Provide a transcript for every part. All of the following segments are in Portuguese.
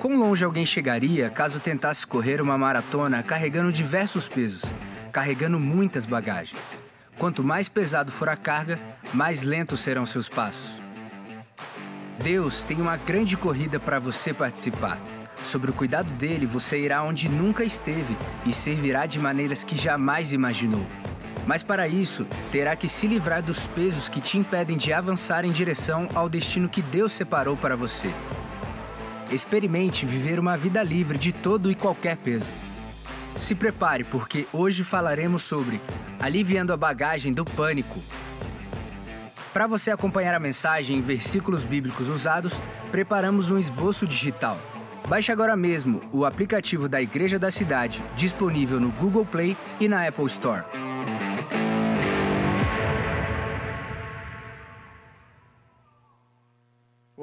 Quão longe alguém chegaria caso tentasse correr uma maratona carregando diversos pesos, carregando muitas bagagens? Quanto mais pesado for a carga, mais lentos serão seus passos. Deus tem uma grande corrida para você participar. Sobre o cuidado dele, você irá onde nunca esteve e servirá de maneiras que jamais imaginou. Mas para isso, terá que se livrar dos pesos que te impedem de avançar em direção ao destino que Deus separou para você. Experimente viver uma vida livre de todo e qualquer peso. Se prepare, porque hoje falaremos sobre aliviando a bagagem do pânico. Para você acompanhar a mensagem em versículos bíblicos usados, preparamos um esboço digital. Baixe agora mesmo o aplicativo da Igreja da Cidade, disponível no Google Play e na Apple Store.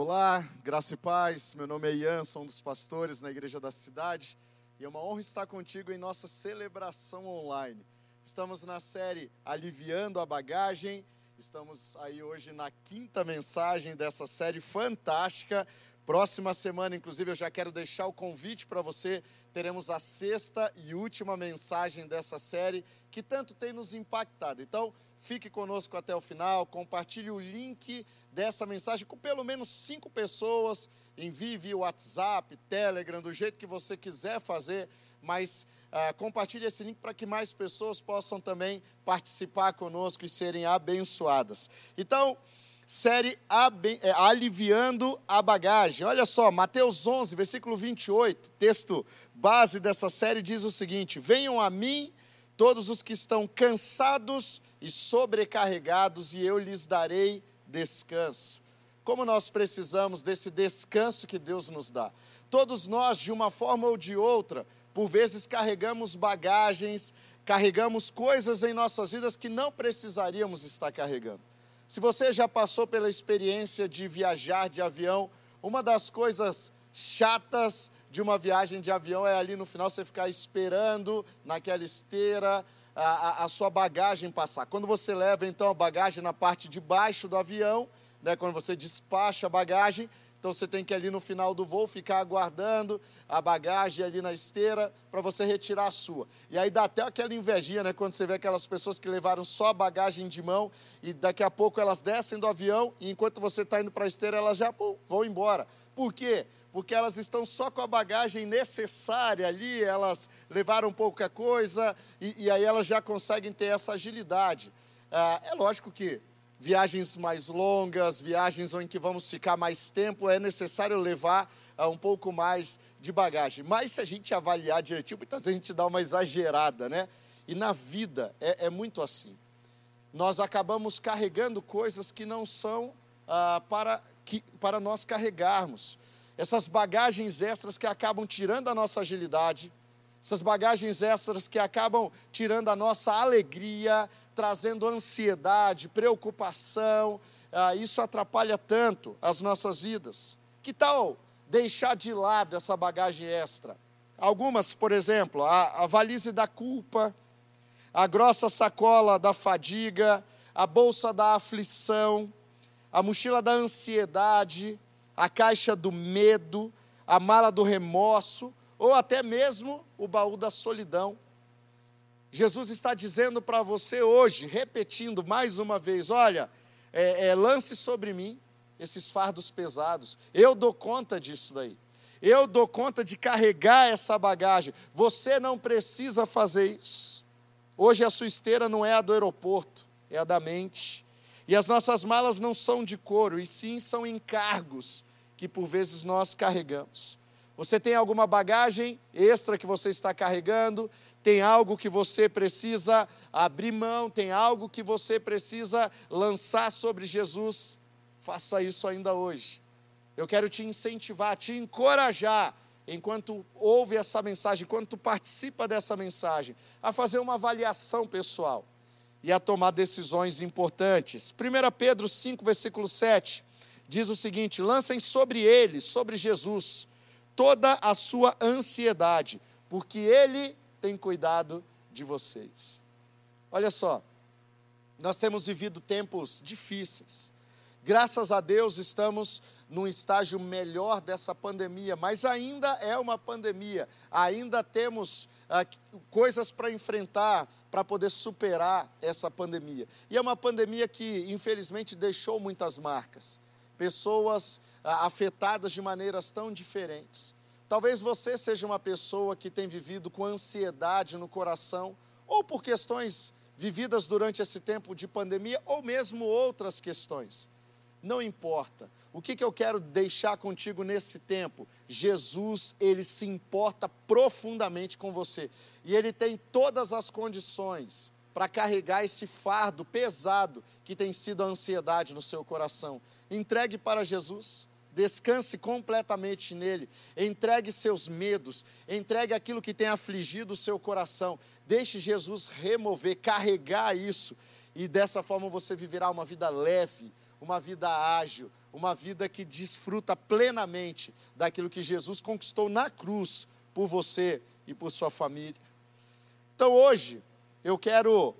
Olá, graça e paz. Meu nome é Ian, sou um dos pastores na Igreja da Cidade e é uma honra estar contigo em nossa celebração online. Estamos na série Aliviando a Bagagem. Estamos aí hoje na quinta mensagem dessa série fantástica. Próxima semana, inclusive, eu já quero deixar o convite para você. Teremos a sexta e última mensagem dessa série que tanto tem nos impactado. Então, Fique conosco até o final, compartilhe o link dessa mensagem com pelo menos cinco pessoas. Envie via WhatsApp, Telegram, do jeito que você quiser fazer, mas uh, compartilhe esse link para que mais pessoas possam também participar conosco e serem abençoadas. Então, série é, Aliviando a Bagagem. Olha só, Mateus 11, versículo 28, texto base dessa série diz o seguinte: Venham a mim todos os que estão cansados e sobrecarregados, e eu lhes darei descanso. Como nós precisamos desse descanso que Deus nos dá. Todos nós, de uma forma ou de outra, por vezes carregamos bagagens, carregamos coisas em nossas vidas que não precisaríamos estar carregando. Se você já passou pela experiência de viajar de avião, uma das coisas chatas de uma viagem de avião é ali no final você ficar esperando naquela esteira, a, a, sua bagagem passar. Quando você leva então a bagagem na parte de baixo do avião, né, quando você despacha a bagagem, então você tem que ali no final do voo ficar aguardando a bagagem ali na esteira para você retirar a sua. E aí dá até aquela invejinha, né, quando você vê aquelas pessoas que levaram só a bagagem de mão e daqui a pouco elas descem do avião e enquanto você está indo para a esteira elas já pum, vão embora. Por quê? Porque elas estão só com a bagagem necessária ali, elas levaram pouca coisa e, e aí elas já conseguem ter essa agilidade. Ah, é lógico que viagens mais longas, viagens em que vamos ficar mais tempo, é necessário levar ah, um pouco mais de bagagem. Mas se a gente avaliar direitinho, muitas vezes a gente dá uma exagerada, né? E na vida é, é muito assim. Nós acabamos carregando coisas que não são ah, para, que, para nós carregarmos essas bagagens extras que acabam tirando a nossa agilidade, essas bagagens extras que acabam tirando a nossa alegria, trazendo ansiedade, preocupação, ah, isso atrapalha tanto as nossas vidas. Que tal deixar de lado essa bagagem extra? Algumas, por exemplo, a, a valise da culpa, a grossa sacola da fadiga, a bolsa da aflição, a mochila da ansiedade, a caixa do medo, a mala do remorso, ou até mesmo o baú da solidão. Jesus está dizendo para você hoje, repetindo mais uma vez: olha, é, é, lance sobre mim esses fardos pesados, eu dou conta disso daí. Eu dou conta de carregar essa bagagem. Você não precisa fazer isso. Hoje a sua esteira não é a do aeroporto, é a da mente. E as nossas malas não são de couro, e sim são encargos que por vezes nós carregamos. Você tem alguma bagagem extra que você está carregando? Tem algo que você precisa abrir mão? Tem algo que você precisa lançar sobre Jesus? Faça isso ainda hoje. Eu quero te incentivar, te encorajar, enquanto ouve essa mensagem, enquanto participa dessa mensagem, a fazer uma avaliação pessoal e a tomar decisões importantes. 1 Pedro 5, versículo 7 diz o seguinte: lancem sobre ele, sobre Jesus, toda a sua ansiedade, porque ele tem cuidado de vocês. Olha só, nós temos vivido tempos difíceis. Graças a Deus estamos num estágio melhor dessa pandemia, mas ainda é uma pandemia, ainda temos ah, coisas para enfrentar, para poder superar essa pandemia. E é uma pandemia que, infelizmente, deixou muitas marcas, pessoas ah, afetadas de maneiras tão diferentes. Talvez você seja uma pessoa que tem vivido com ansiedade no coração, ou por questões vividas durante esse tempo de pandemia, ou mesmo outras questões. Não importa. O que, que eu quero deixar contigo nesse tempo? Jesus, ele se importa profundamente com você. E ele tem todas as condições para carregar esse fardo pesado que tem sido a ansiedade no seu coração. Entregue para Jesus descanse completamente nele, entregue seus medos, entregue aquilo que tem afligido o seu coração, deixe Jesus remover, carregar isso, e dessa forma você viverá uma vida leve, uma vida ágil, uma vida que desfruta plenamente daquilo que Jesus conquistou na cruz por você e por sua família. Então hoje, eu quero,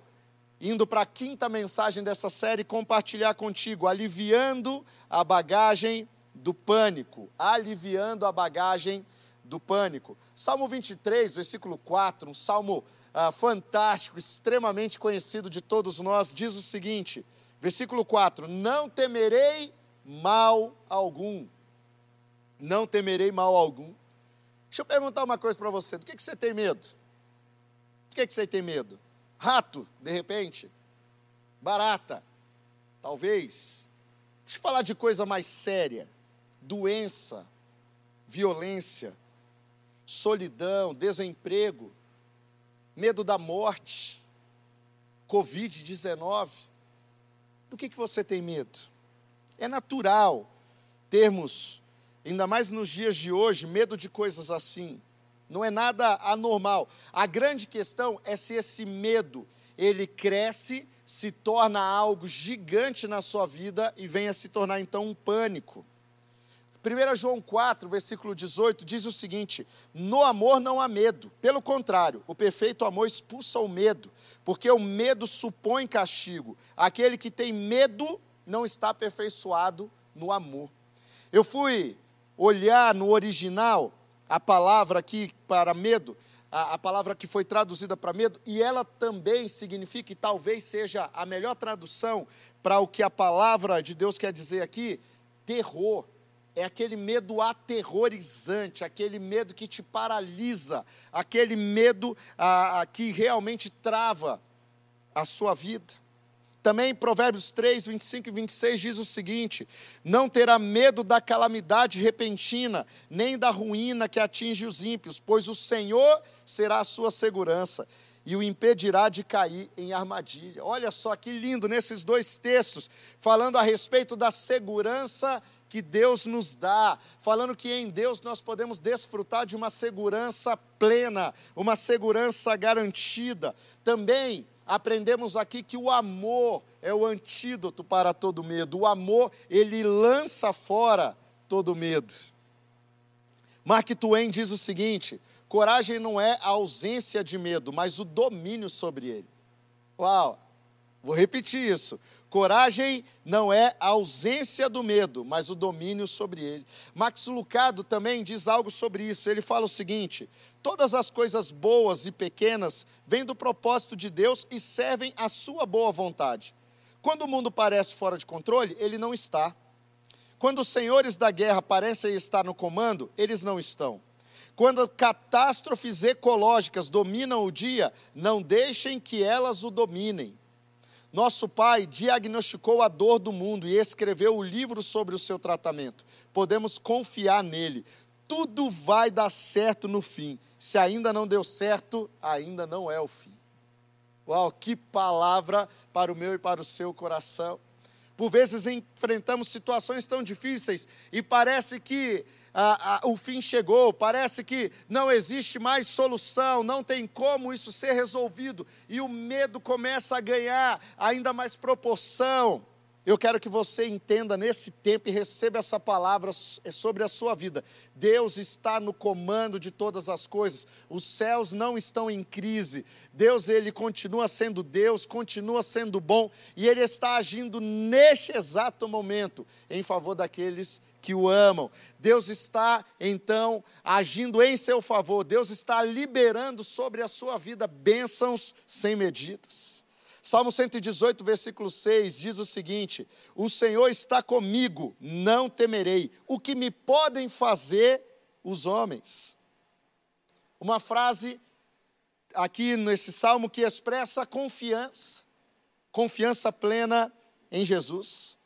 indo para a quinta mensagem dessa série, compartilhar contigo, aliviando a bagagem do pânico, aliviando a bagagem do pânico. Salmo 23, versículo 4, um salmo ah, fantástico, extremamente conhecido de todos nós, diz o seguinte: versículo 4: Não temerei mal algum. Não temerei mal algum. Deixa eu perguntar uma coisa para você: do que, que você tem medo? Do que, que você tem medo? Rato, de repente? Barata? Talvez. Deixa eu falar de coisa mais séria doença, violência, solidão, desemprego, medo da morte, Covid-19. Do que, que você tem medo? É natural termos, ainda mais nos dias de hoje, medo de coisas assim. Não é nada anormal. A grande questão é se esse medo ele cresce, se torna algo gigante na sua vida e venha se tornar então um pânico. 1 João 4, versículo 18, diz o seguinte: No amor não há medo, pelo contrário, o perfeito amor expulsa o medo, porque o medo supõe castigo. Aquele que tem medo não está aperfeiçoado no amor. Eu fui olhar no original a palavra aqui para medo, a, a palavra que foi traduzida para medo, e ela também significa, e talvez seja a melhor tradução para o que a palavra de Deus quer dizer aqui, terror é aquele medo aterrorizante, aquele medo que te paralisa, aquele medo ah, ah que realmente trava a sua vida. Também Provérbios 3, 25 e 26 diz o seguinte: Não terá medo da calamidade repentina, nem da ruína que atinge os ímpios, pois o Senhor será a sua segurança e o impedirá de cair em armadilha. Olha só que lindo nesses dois textos, falando a respeito da segurança que Deus nos dá, falando que em Deus nós podemos desfrutar de uma segurança plena, uma segurança garantida. Também aprendemos aqui que o amor é o antídoto para todo medo. O amor, ele lança fora todo medo. Mark Twain diz o seguinte: coragem não é a ausência de medo, mas o domínio sobre ele. Uau! Vou repetir isso. Coragem não é a ausência do medo, mas o domínio sobre ele. Max Lucado também diz algo sobre isso. Ele fala o seguinte: todas as coisas boas e pequenas vêm do propósito de Deus e servem à sua boa vontade. Quando o mundo parece fora de controle, ele não está. Quando os senhores da guerra parecem estar no comando, eles não estão. Quando catástrofes ecológicas dominam o dia, não deixem que elas o dominem. Nosso pai diagnosticou a dor do mundo e escreveu o livro sobre o seu tratamento. Podemos confiar nele. Tudo vai dar certo no fim. Se ainda não deu certo, ainda não é o fim. Uau, que palavra para o meu e para o seu coração. Por vezes enfrentamos situações tão difíceis e parece que o fim chegou, parece que não existe mais solução, não tem como isso ser resolvido, e o medo começa a ganhar ainda mais proporção. Eu quero que você entenda nesse tempo e receba essa palavra sobre a sua vida. Deus está no comando de todas as coisas. Os céus não estão em crise. Deus ele continua sendo Deus, continua sendo bom e ele está agindo neste exato momento em favor daqueles que o amam. Deus está então agindo em seu favor. Deus está liberando sobre a sua vida bênçãos sem medidas. Salmo 118, versículo 6 diz o seguinte: O Senhor está comigo, não temerei. O que me podem fazer os homens? Uma frase aqui nesse salmo que expressa confiança, confiança plena em Jesus.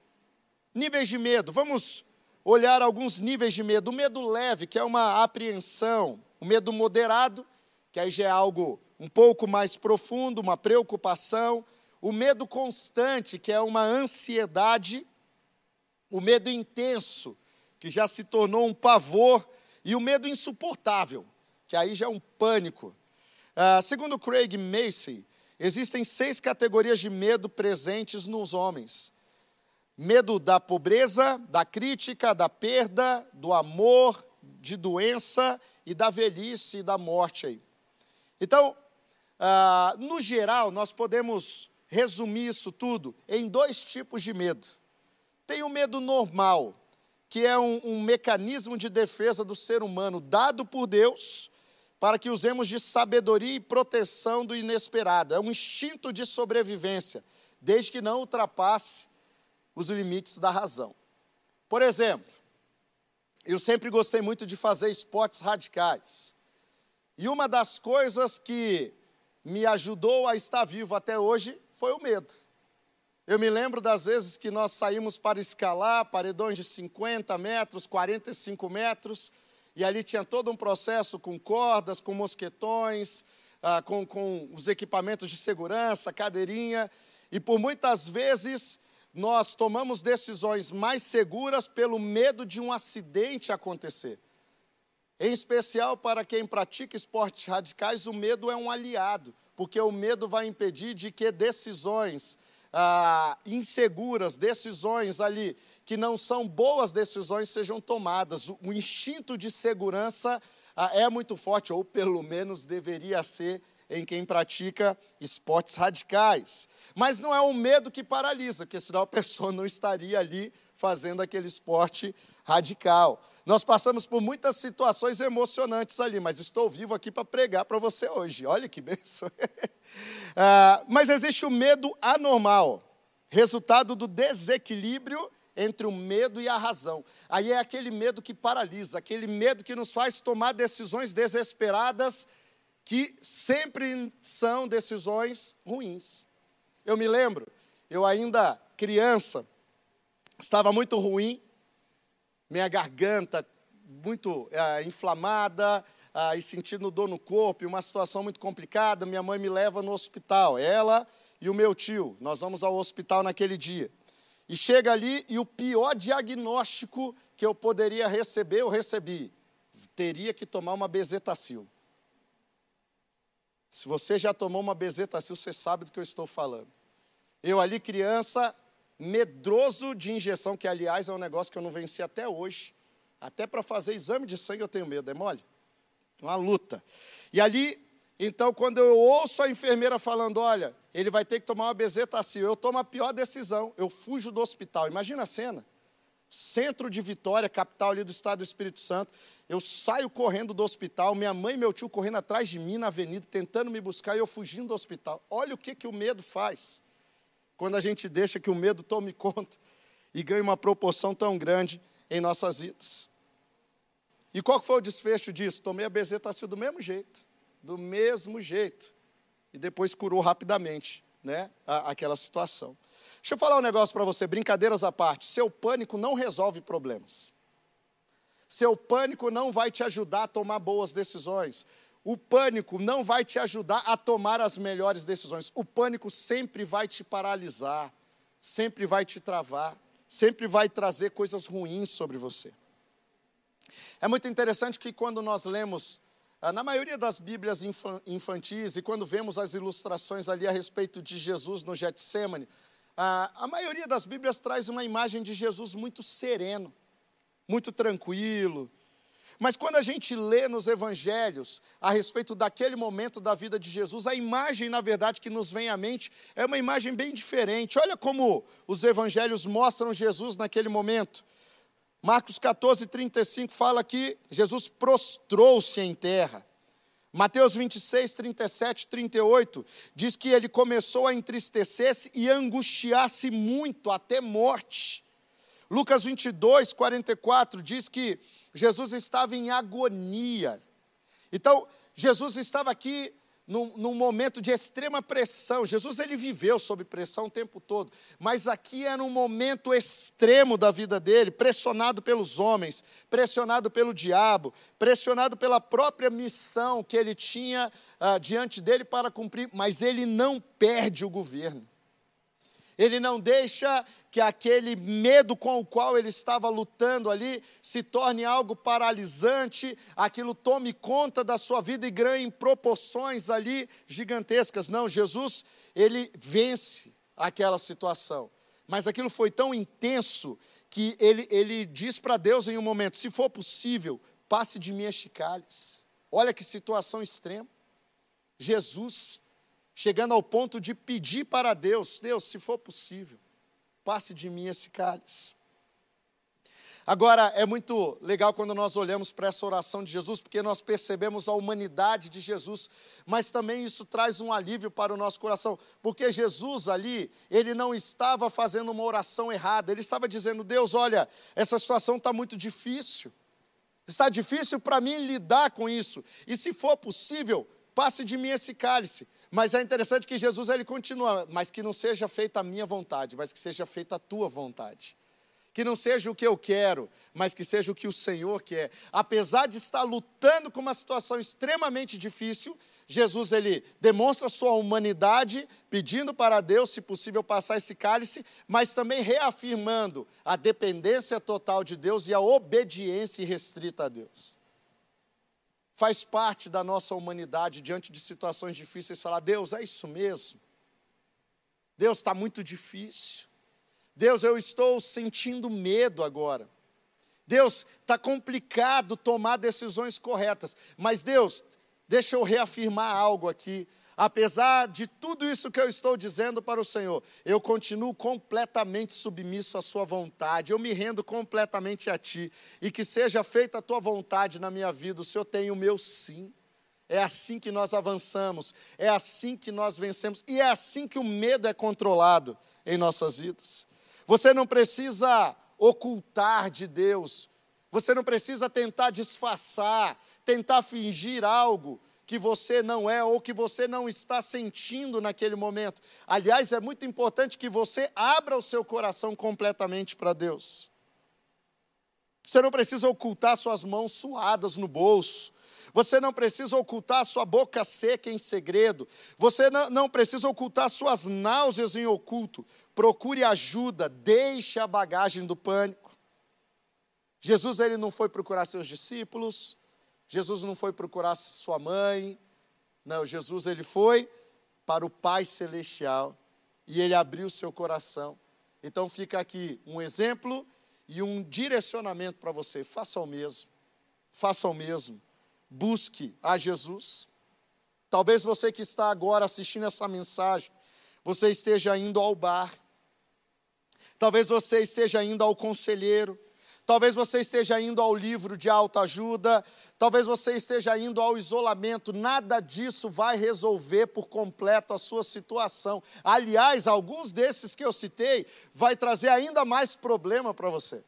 Níveis de medo, vamos olhar alguns níveis de medo. O medo leve, que é uma apreensão, o medo moderado, que aí já é algo um pouco mais profundo, uma preocupação, o medo constante, que é uma ansiedade, o medo intenso, que já se tornou um pavor, e o medo insuportável, que aí já é um pânico. Uh, segundo Craig Macy, existem seis categorias de medo presentes nos homens: medo da pobreza, da crítica, da perda, do amor, de doença e da velhice e da morte. Aí. Então, ah, no geral, nós podemos resumir isso tudo em dois tipos de medo. Tem o medo normal, que é um, um mecanismo de defesa do ser humano dado por Deus para que usemos de sabedoria e proteção do inesperado. É um instinto de sobrevivência, desde que não ultrapasse os limites da razão. Por exemplo, eu sempre gostei muito de fazer esportes radicais. E uma das coisas que me ajudou a estar vivo até hoje foi o medo. Eu me lembro das vezes que nós saímos para escalar paredões de 50 metros, 45 metros, e ali tinha todo um processo com cordas, com mosquetões, ah, com, com os equipamentos de segurança, cadeirinha, e por muitas vezes nós tomamos decisões mais seguras pelo medo de um acidente acontecer. Em especial para quem pratica esportes radicais, o medo é um aliado, porque o medo vai impedir de que decisões ah, inseguras, decisões ali que não são boas decisões sejam tomadas. O, o instinto de segurança ah, é muito forte, ou pelo menos deveria ser em quem pratica esportes radicais. Mas não é o medo que paralisa, porque senão a pessoa não estaria ali fazendo aquele esporte radical. Nós passamos por muitas situações emocionantes ali, mas estou vivo aqui para pregar para você hoje. Olha que benção. ah, mas existe o medo anormal, resultado do desequilíbrio entre o medo e a razão. Aí é aquele medo que paralisa, aquele medo que nos faz tomar decisões desesperadas, que sempre são decisões ruins. Eu me lembro, eu ainda criança, estava muito ruim, minha garganta muito é, inflamada ah, e sentindo dor no corpo, uma situação muito complicada. Minha mãe me leva no hospital, ela e o meu tio. Nós vamos ao hospital naquele dia. E chega ali e o pior diagnóstico que eu poderia receber, eu recebi. Teria que tomar uma bezetacil. Se você já tomou uma bezetacil, você sabe do que eu estou falando. Eu ali criança, medroso de injeção, que aliás é um negócio que eu não venci até hoje. Até para fazer exame de sangue eu tenho medo, é mole? Uma luta. E ali, então, quando eu ouço a enfermeira falando, olha, ele vai ter que tomar uma bezetacil, eu tomo a pior decisão, eu fujo do hospital. Imagina a cena. Centro de Vitória, capital ali do estado do Espírito Santo. Eu saio correndo do hospital, minha mãe e meu tio correndo atrás de mim na avenida, tentando me buscar e eu fugindo do hospital. Olha o que, que o medo faz quando a gente deixa que o medo tome conta e ganhe uma proporção tão grande em nossas vidas. E qual foi o desfecho disso? Tomei a bezetacil do mesmo jeito, do mesmo jeito. E depois curou rapidamente, né, aquela situação. Deixa eu falar um negócio para você, brincadeiras à parte. Seu pânico não resolve problemas. Seu pânico não vai te ajudar a tomar boas decisões. O pânico não vai te ajudar a tomar as melhores decisões. O pânico sempre vai te paralisar, sempre vai te travar, sempre vai trazer coisas ruins sobre você. É muito interessante que quando nós lemos, ah, na maioria das Bíblias infantis, e quando vemos as ilustrações ali a respeito de Jesus no Getsemane, a, a maioria das Bíblias traz uma imagem de Jesus muito sereno, muito tranquilo. Mas quando a gente lê nos evangelhos a respeito daquele momento da vida de Jesus, a imagem, na verdade, que nos vem à mente é uma imagem bem diferente. Olha como os evangelhos mostram Jesus naquele momento. Marcos 14, 35 fala que Jesus prostrou-se em terra. Mateus 26, 37, 38 diz que ele começou a entristecer-se e angustiar-se muito, até morte. Lucas 22, 44 diz que Jesus estava em agonia. Então, Jesus estava aqui num, num, momento de extrema pressão. Jesus ele viveu sob pressão o tempo todo, mas aqui era um momento extremo da vida dele, pressionado pelos homens, pressionado pelo diabo, pressionado pela própria missão que ele tinha uh, diante dele para cumprir, mas ele não perde o governo. Ele não deixa que aquele medo com o qual ele estava lutando ali se torne algo paralisante, aquilo tome conta da sua vida e ganhe proporções ali gigantescas. Não, Jesus, ele vence aquela situação. Mas aquilo foi tão intenso que ele, ele diz para Deus em um momento: se for possível, passe de mim este cálice. Olha que situação extrema. Jesus chegando ao ponto de pedir para Deus: Deus, se for possível, passe de mim esse cálice. Agora, é muito legal quando nós olhamos para essa oração de Jesus, porque nós percebemos a humanidade de Jesus, mas também isso traz um alívio para o nosso coração, porque Jesus ali, ele não estava fazendo uma oração errada, ele estava dizendo: Deus, olha, essa situação está muito difícil, está difícil para mim lidar com isso, e se for possível, passe de mim esse cálice. Mas é interessante que Jesus ele continua, mas que não seja feita a minha vontade, mas que seja feita a tua vontade. Que não seja o que eu quero, mas que seja o que o Senhor quer. Apesar de estar lutando com uma situação extremamente difícil, Jesus ele demonstra sua humanidade, pedindo para Deus, se possível, passar esse cálice, mas também reafirmando a dependência total de Deus e a obediência restrita a Deus faz parte da nossa humanidade diante de situações difíceis falar: Deus, é isso mesmo. Deus está muito difícil. Deus, eu estou sentindo medo agora. Deus, está complicado tomar decisões corretas. Mas Deus, deixa eu reafirmar algo aqui apesar de tudo isso que eu estou dizendo para o Senhor, eu continuo completamente submisso à Sua vontade, eu me rendo completamente a Ti, e que seja feita a Tua vontade na minha vida, o Senhor tem o meu sim. É assim que nós avançamos, é assim que nós vencemos, e é assim que o medo é controlado em nossas vidas. Você não precisa ocultar de Deus, você não precisa tentar disfarçar, tentar fingir algo que você não é ou que você não está sentindo naquele momento. Aliás, é muito importante que você abra o seu coração completamente para Deus. Você não precisa ocultar suas mãos suadas no bolso. Você não precisa ocultar sua boca seca em segredo. Você não, não precisa ocultar suas náuseas em oculto. Procure ajuda, deixe a bagagem do pânico. Jesus ele não foi procurar seus discípulos, Jesus não foi procurar sua mãe, não, Jesus ele foi para o Pai celestial e ele abriu seu coração. Então fica aqui um exemplo e um direcionamento para você. Faça o mesmo. Faça o mesmo. Busque a Jesus. Talvez você que está agora assistindo essa mensagem, você esteja indo ao bar. Talvez você esteja indo ao conselheiro. Talvez você esteja indo ao livro de alta ajuda, talvez você esteja indo ao isolamento, nada disso vai resolver por completo a sua situação. Aliás, alguns desses que eu citei vai trazer ainda mais problema para você.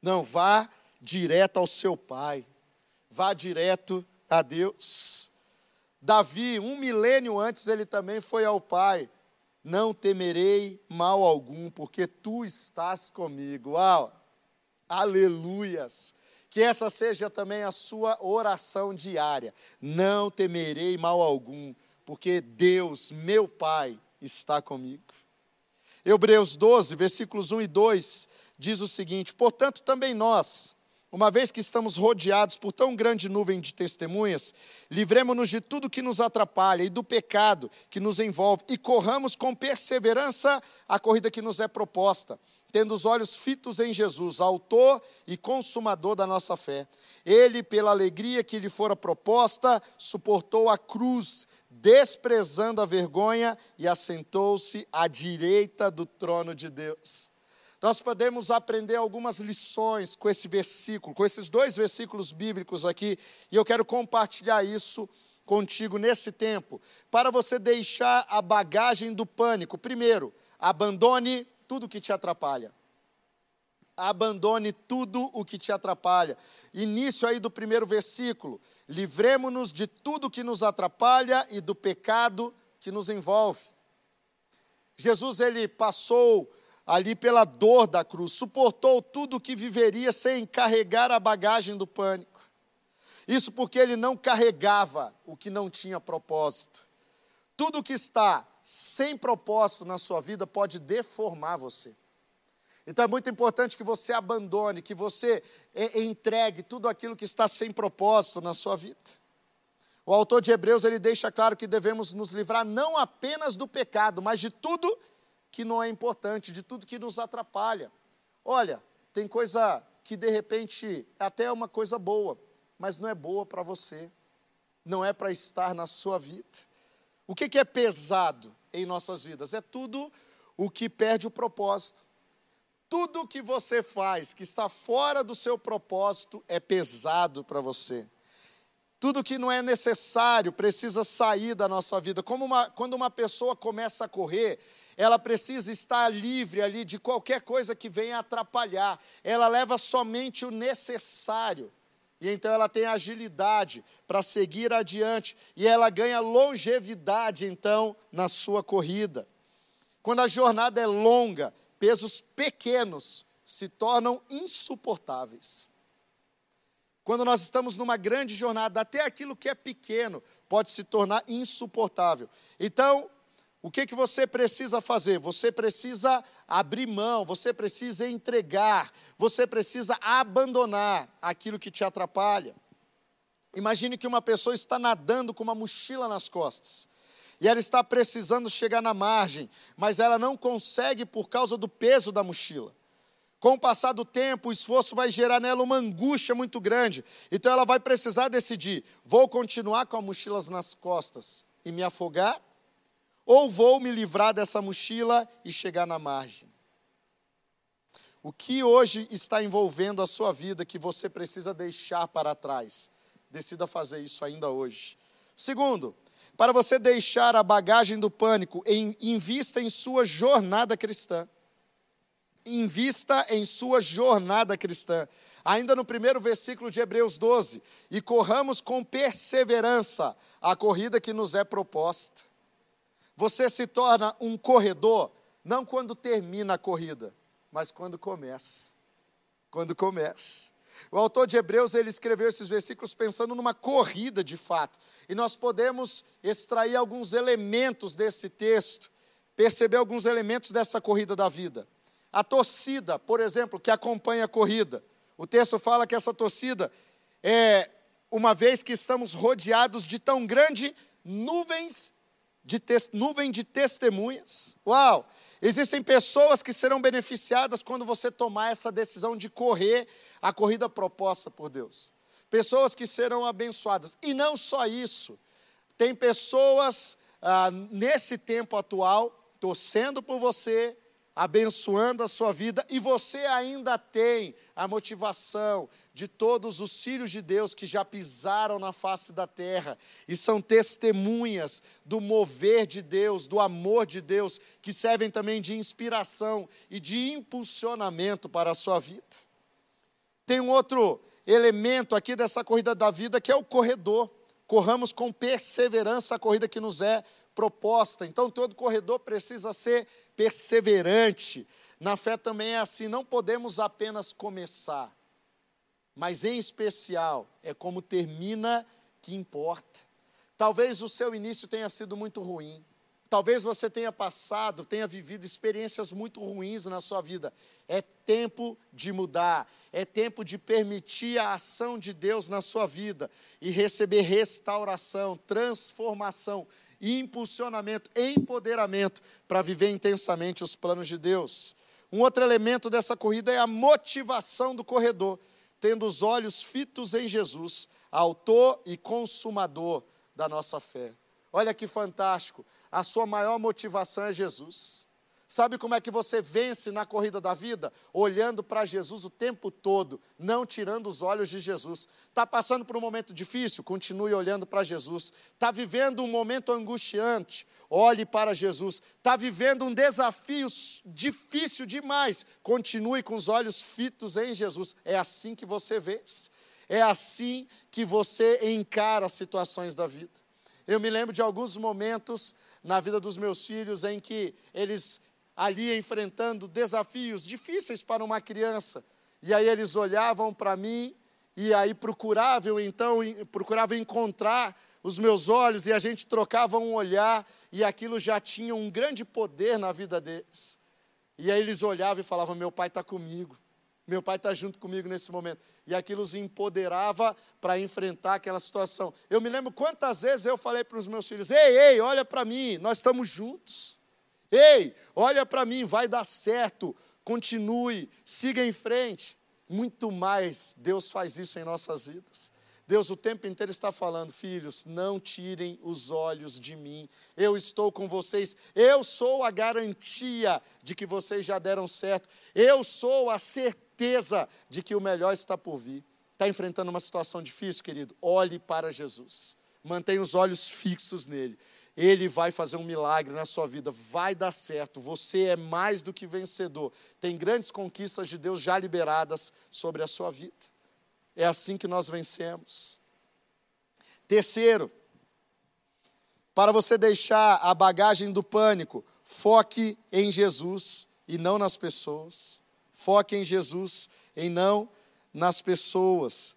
Não, vá direto ao seu pai, vá direto a Deus. Davi, um milênio antes, ele também foi ao pai. Não temerei mal algum, porque tu estás comigo. Uau! Aleluias. Que essa seja também a sua oração diária. Não temerei mal algum, porque Deus, meu Pai, está comigo. Hebreus 12, versículos 1 e 2 diz o seguinte: Portanto, também nós, uma vez que estamos rodeados por tão grande nuvem de testemunhas, livremos-nos de tudo que nos atrapalha e do pecado que nos envolve e corramos com perseverança a corrida que nos é proposta, tendo os olhos fitos em Jesus, autor e consumador da nossa fé. Ele, pela alegria que lhe fora proposta, suportou a cruz, desprezando a vergonha e assentou-se à direita do trono de Deus. Nós podemos aprender algumas lições com esse versículo, com esses dois versículos bíblicos aqui, e eu quero compartilhar isso contigo nesse tempo, para você deixar a bagagem do pânico. Primeiro, abandone tudo que te atrapalha. Abandone tudo o que te atrapalha. Início aí do primeiro versículo. Livremos-nos de tudo que nos atrapalha e do pecado que nos envolve. Jesus ele passou ali pela dor da cruz, suportou tudo o que viveria sem carregar a bagagem do pânico. Isso porque ele não carregava o que não tinha propósito. Tudo que está sem propósito na sua vida pode deformar você. Então é muito importante que você abandone, que você entregue tudo aquilo que está sem propósito na sua vida. O autor de Hebreus ele deixa claro que devemos nos livrar não apenas do pecado, mas de tudo que não é importante, de tudo que nos atrapalha. Olha, tem coisa que de repente até é uma coisa boa, mas não é boa para você, não é para estar na sua vida. O que, que é pesado em nossas vidas? É tudo o que perde o propósito. Tudo que você faz que está fora do seu propósito é pesado para você. Tudo que não é necessário precisa sair da nossa vida. Como uma, quando uma pessoa começa a correr, ela precisa estar livre ali de qualquer coisa que venha atrapalhar. Ela leva somente o necessário. E então ela tem agilidade para seguir adiante e ela ganha longevidade então na sua corrida. Quando a jornada é longa, pesos pequenos se tornam insuportáveis. Quando nós estamos numa grande jornada, até aquilo que é pequeno pode se tornar insuportável. Então, o que, que você precisa fazer? Você precisa abrir mão, você precisa entregar, você precisa abandonar aquilo que te atrapalha. Imagine que uma pessoa está nadando com uma mochila nas costas e ela está precisando chegar na margem, mas ela não consegue por causa do peso da mochila. Com o passar do tempo, o esforço vai gerar nela uma angústia muito grande. Então ela vai precisar decidir: vou continuar com as mochilas nas costas e me afogar, ou vou me livrar dessa mochila e chegar na margem? O que hoje está envolvendo a sua vida que você precisa deixar para trás? Decida fazer isso ainda hoje. Segundo, para você deixar a bagagem do pânico, invista em sua jornada cristã. Invista em sua jornada cristã. Ainda no primeiro versículo de Hebreus 12: E corramos com perseverança a corrida que nos é proposta. Você se torna um corredor não quando termina a corrida, mas quando começa. Quando começa. O autor de Hebreus, ele escreveu esses versículos pensando numa corrida de fato. E nós podemos extrair alguns elementos desse texto, perceber alguns elementos dessa corrida da vida. A torcida, por exemplo, que acompanha a corrida. O texto fala que essa torcida é uma vez que estamos rodeados de tão grande nuvens de nuvem de testemunhas. Uau! Existem pessoas que serão beneficiadas quando você tomar essa decisão de correr a corrida proposta por Deus. Pessoas que serão abençoadas. E não só isso. Tem pessoas ah, nesse tempo atual torcendo por você, abençoando a sua vida, e você ainda tem a motivação de todos os filhos de Deus que já pisaram na face da terra e são testemunhas do mover de Deus, do amor de Deus, que servem também de inspiração e de impulsionamento para a sua vida. Tem um outro elemento aqui dessa corrida da vida que é o corredor. Corramos com perseverança a corrida que nos é proposta. Então, todo corredor precisa ser perseverante. Na fé também é assim, não podemos apenas começar, mas em especial é como termina que importa. Talvez o seu início tenha sido muito ruim. Talvez você tenha passado, tenha vivido experiências muito ruins na sua vida. É tempo de mudar. é tempo de permitir a ação de Deus na sua vida e receber restauração, transformação, impulsionamento, empoderamento para viver intensamente os planos de Deus. Um outro elemento dessa corrida é a motivação do corredor, tendo os olhos fitos em Jesus, autor e consumador da nossa fé. Olha que fantástico, a sua maior motivação é Jesus. Sabe como é que você vence na corrida da vida? Olhando para Jesus o tempo todo, não tirando os olhos de Jesus. Está passando por um momento difícil? Continue olhando para Jesus. Está vivendo um momento angustiante? Olhe para Jesus. Está vivendo um desafio difícil demais? Continue com os olhos fitos em Jesus. É assim que você vence. É assim que você encara as situações da vida. Eu me lembro de alguns momentos na vida dos meus filhos em que eles ali enfrentando desafios difíceis para uma criança. E aí eles olhavam para mim e aí procuravam então, procuravam encontrar os meus olhos e a gente trocava um olhar e aquilo já tinha um grande poder na vida deles. E aí eles olhavam e falavam: Meu pai está comigo, meu pai está junto comigo nesse momento. E aquilo os empoderava para enfrentar aquela situação. Eu me lembro quantas vezes eu falei para os meus filhos: Ei, ei, olha para mim, nós estamos juntos. Ei, olha para mim, vai dar certo. Continue, siga em frente. Muito mais Deus faz isso em nossas vidas. Deus o tempo inteiro está falando, filhos, não tirem os olhos de mim. Eu estou com vocês. Eu sou a garantia de que vocês já deram certo. Eu sou a certeza de que o melhor está por vir. Está enfrentando uma situação difícil, querido? Olhe para Jesus. Mantenha os olhos fixos nele. Ele vai fazer um milagre na sua vida, vai dar certo. Você é mais do que vencedor. Tem grandes conquistas de Deus já liberadas sobre a sua vida. É assim que nós vencemos. Terceiro, para você deixar a bagagem do pânico, foque em Jesus e não nas pessoas. Foque em Jesus e não nas pessoas.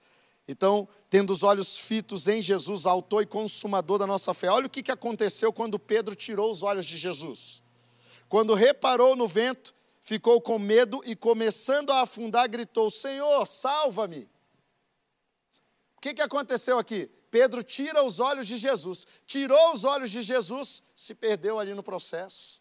Então, tendo os olhos fitos em Jesus, autor e consumador da nossa fé. Olha o que aconteceu quando Pedro tirou os olhos de Jesus. Quando reparou no vento, ficou com medo e, começando a afundar, gritou: Senhor, salva-me. O que, que aconteceu aqui? Pedro tira os olhos de Jesus, tirou os olhos de Jesus, se perdeu ali no processo.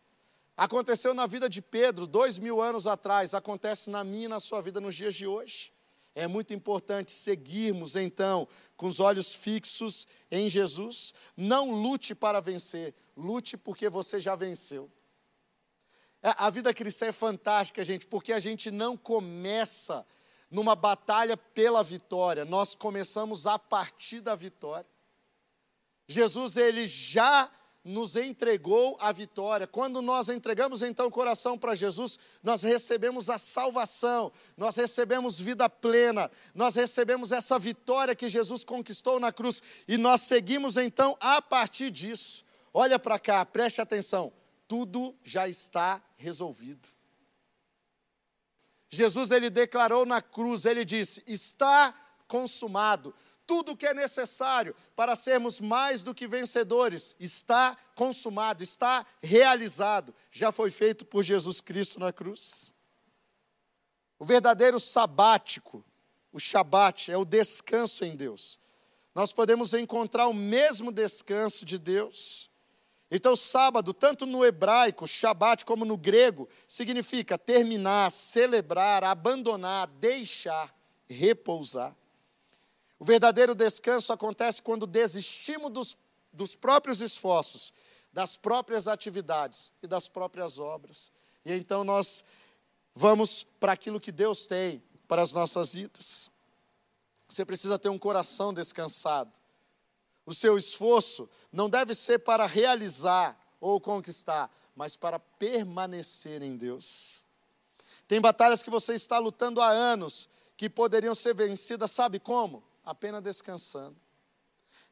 Aconteceu na vida de Pedro dois mil anos atrás, acontece na minha e na sua vida nos dias de hoje. É muito importante seguirmos, então, com os olhos fixos em Jesus. Não lute para vencer, lute porque você já venceu. É, a vida cristã é fantástica, gente, porque a gente não começa numa batalha pela vitória, nós começamos a partir da vitória. Jesus, ele já nos entregou a vitória. Quando nós entregamos então o coração para Jesus, nós recebemos a salvação, nós recebemos vida plena, nós recebemos essa vitória que Jesus conquistou na cruz e nós seguimos então a partir disso. Olha para cá, preste atenção, tudo já está resolvido. Jesus ele declarou na cruz, ele disse: "Está consumado" tudo o que é necessário para sermos mais do que vencedores está consumado, está realizado, já foi feito por Jesus Cristo na cruz. O verdadeiro sabático, o Shabat, é o descanso em Deus. Nós podemos encontrar o mesmo descanso de Deus. Então, sábado, tanto no hebraico, Shabat, como no grego, significa terminar, celebrar, abandonar, deixar, repousar. O verdadeiro descanso acontece quando desistimos dos, dos próprios esforços, das próprias atividades e das próprias obras. E então nós vamos para aquilo que Deus tem para as nossas vidas. Você precisa ter um coração descansado. O seu esforço não deve ser para realizar ou conquistar, mas para permanecer em Deus. Tem batalhas que você está lutando há anos que poderiam ser vencidas, sabe como? Apenas descansando.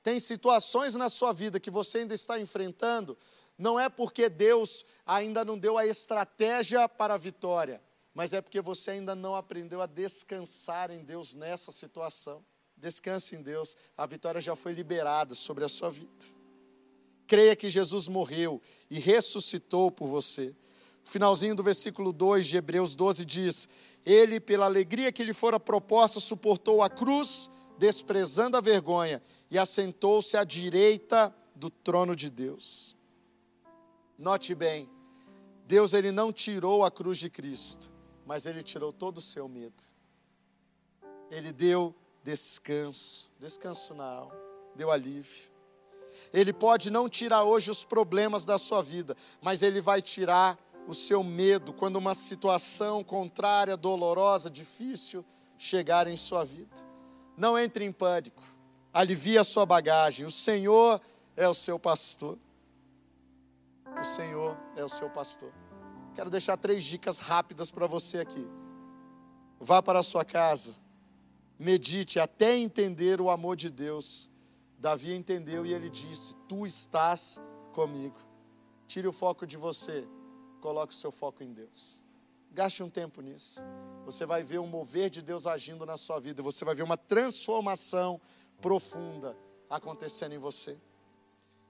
Tem situações na sua vida que você ainda está enfrentando, não é porque Deus ainda não deu a estratégia para a vitória, mas é porque você ainda não aprendeu a descansar em Deus nessa situação. Descanse em Deus, a vitória já foi liberada sobre a sua vida. Creia que Jesus morreu e ressuscitou por você. O finalzinho do versículo 2 de Hebreus 12 diz: Ele, pela alegria que lhe fora proposta, suportou a cruz, desprezando a vergonha, e assentou-se à direita do trono de Deus. Note bem, Deus ele não tirou a cruz de Cristo, mas ele tirou todo o seu medo. Ele deu descanso, descanso na alma, deu alívio. Ele pode não tirar hoje os problemas da sua vida, mas ele vai tirar o seu medo quando uma situação contrária, dolorosa, difícil chegar em sua vida. Não entre em pânico, alivie a sua bagagem. O Senhor é o seu pastor. O Senhor é o seu pastor. Quero deixar três dicas rápidas para você aqui. Vá para a sua casa, medite até entender o amor de Deus. Davi entendeu e ele disse: Tu estás comigo. Tire o foco de você, coloque o seu foco em Deus. Gaste um tempo nisso. Você vai ver o mover de Deus agindo na sua vida. Você vai ver uma transformação profunda acontecendo em você.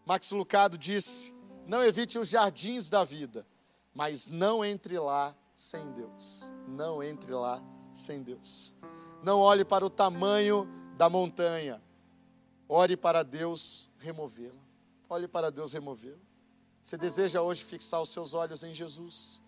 Max Lucado disse: não evite os jardins da vida, mas não entre lá sem Deus. Não entre lá sem Deus. Não olhe para o tamanho da montanha. Ore para Deus removê-la. Olhe para Deus removê-la. Você deseja hoje fixar os seus olhos em Jesus?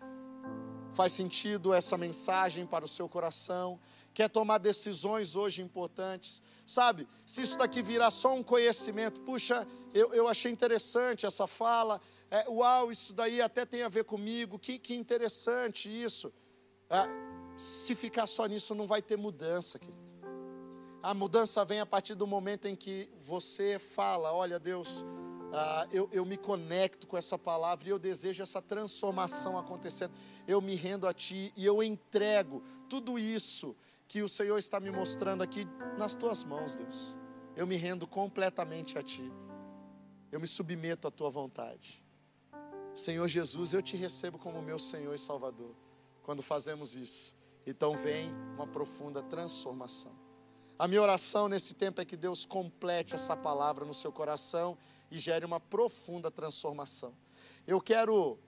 Faz sentido essa mensagem para o seu coração? quer tomar decisões hoje importantes. Sabe, se isso daqui virar só um conhecimento, puxa, eu, eu achei interessante essa fala, é, uau, isso daí até tem a ver comigo, que, que interessante isso. É, se ficar só nisso, não vai ter mudança, querido. A mudança vem a partir do momento em que você fala: Olha, Deus, ah, eu, eu me conecto com essa palavra e eu desejo essa transformação acontecendo. Eu me rendo a Ti e eu entrego tudo isso que o Senhor está me mostrando aqui nas tuas mãos, Deus. Eu me rendo completamente a Ti. Eu me submeto à Tua vontade. Senhor Jesus, eu te recebo como meu Senhor e Salvador. Quando fazemos isso, então vem uma profunda transformação. A minha oração nesse tempo é que Deus complete essa palavra no seu coração e gere uma profunda transformação. Eu quero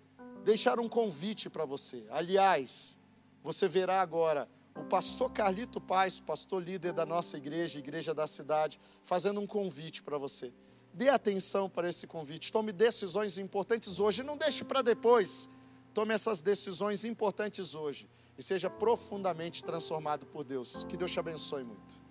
deixar um convite para você. Aliás, você verá agora o pastor Carlito Paz, pastor líder da nossa igreja, igreja da cidade, fazendo um convite para você. Dê atenção para esse convite. Tome decisões importantes hoje. Não deixe para depois. Tome essas decisões importantes hoje. E seja profundamente transformado por Deus. Que Deus te abençoe muito.